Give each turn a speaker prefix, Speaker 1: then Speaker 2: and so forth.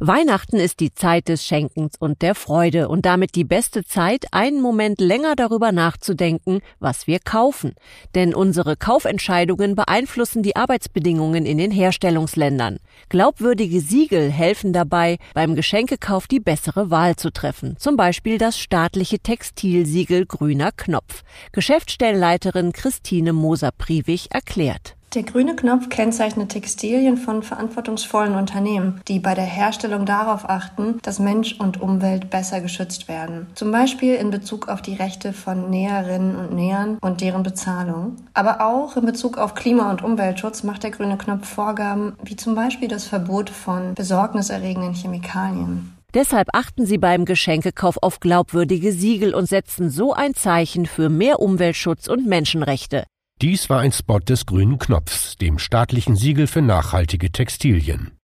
Speaker 1: Weihnachten ist die Zeit des Schenkens und der Freude und damit die beste Zeit, einen Moment länger darüber nachzudenken, was wir kaufen. Denn unsere Kaufentscheidungen beeinflussen die Arbeitsbedingungen in den Herstellungsländern. Glaubwürdige Siegel helfen dabei, beim Geschenkekauf die bessere Wahl zu treffen. Zum Beispiel das staatliche Textilsiegel Grüner Knopf. Geschäftsstellenleiterin Christine Moser-Priwig erklärt.
Speaker 2: Der grüne Knopf kennzeichnet Textilien von verantwortungsvollen Unternehmen, die bei der Herstellung darauf achten, dass Mensch und Umwelt besser geschützt werden. Zum Beispiel in Bezug auf die Rechte von Näherinnen und Nähern und deren Bezahlung. Aber auch in Bezug auf Klima- und Umweltschutz macht der grüne Knopf Vorgaben, wie zum Beispiel das Verbot von besorgniserregenden Chemikalien.
Speaker 1: Deshalb achten Sie beim Geschenkekauf auf glaubwürdige Siegel und setzen so ein Zeichen für mehr Umweltschutz und Menschenrechte.
Speaker 3: Dies war ein Spot des Grünen Knopfs, dem staatlichen Siegel für nachhaltige Textilien.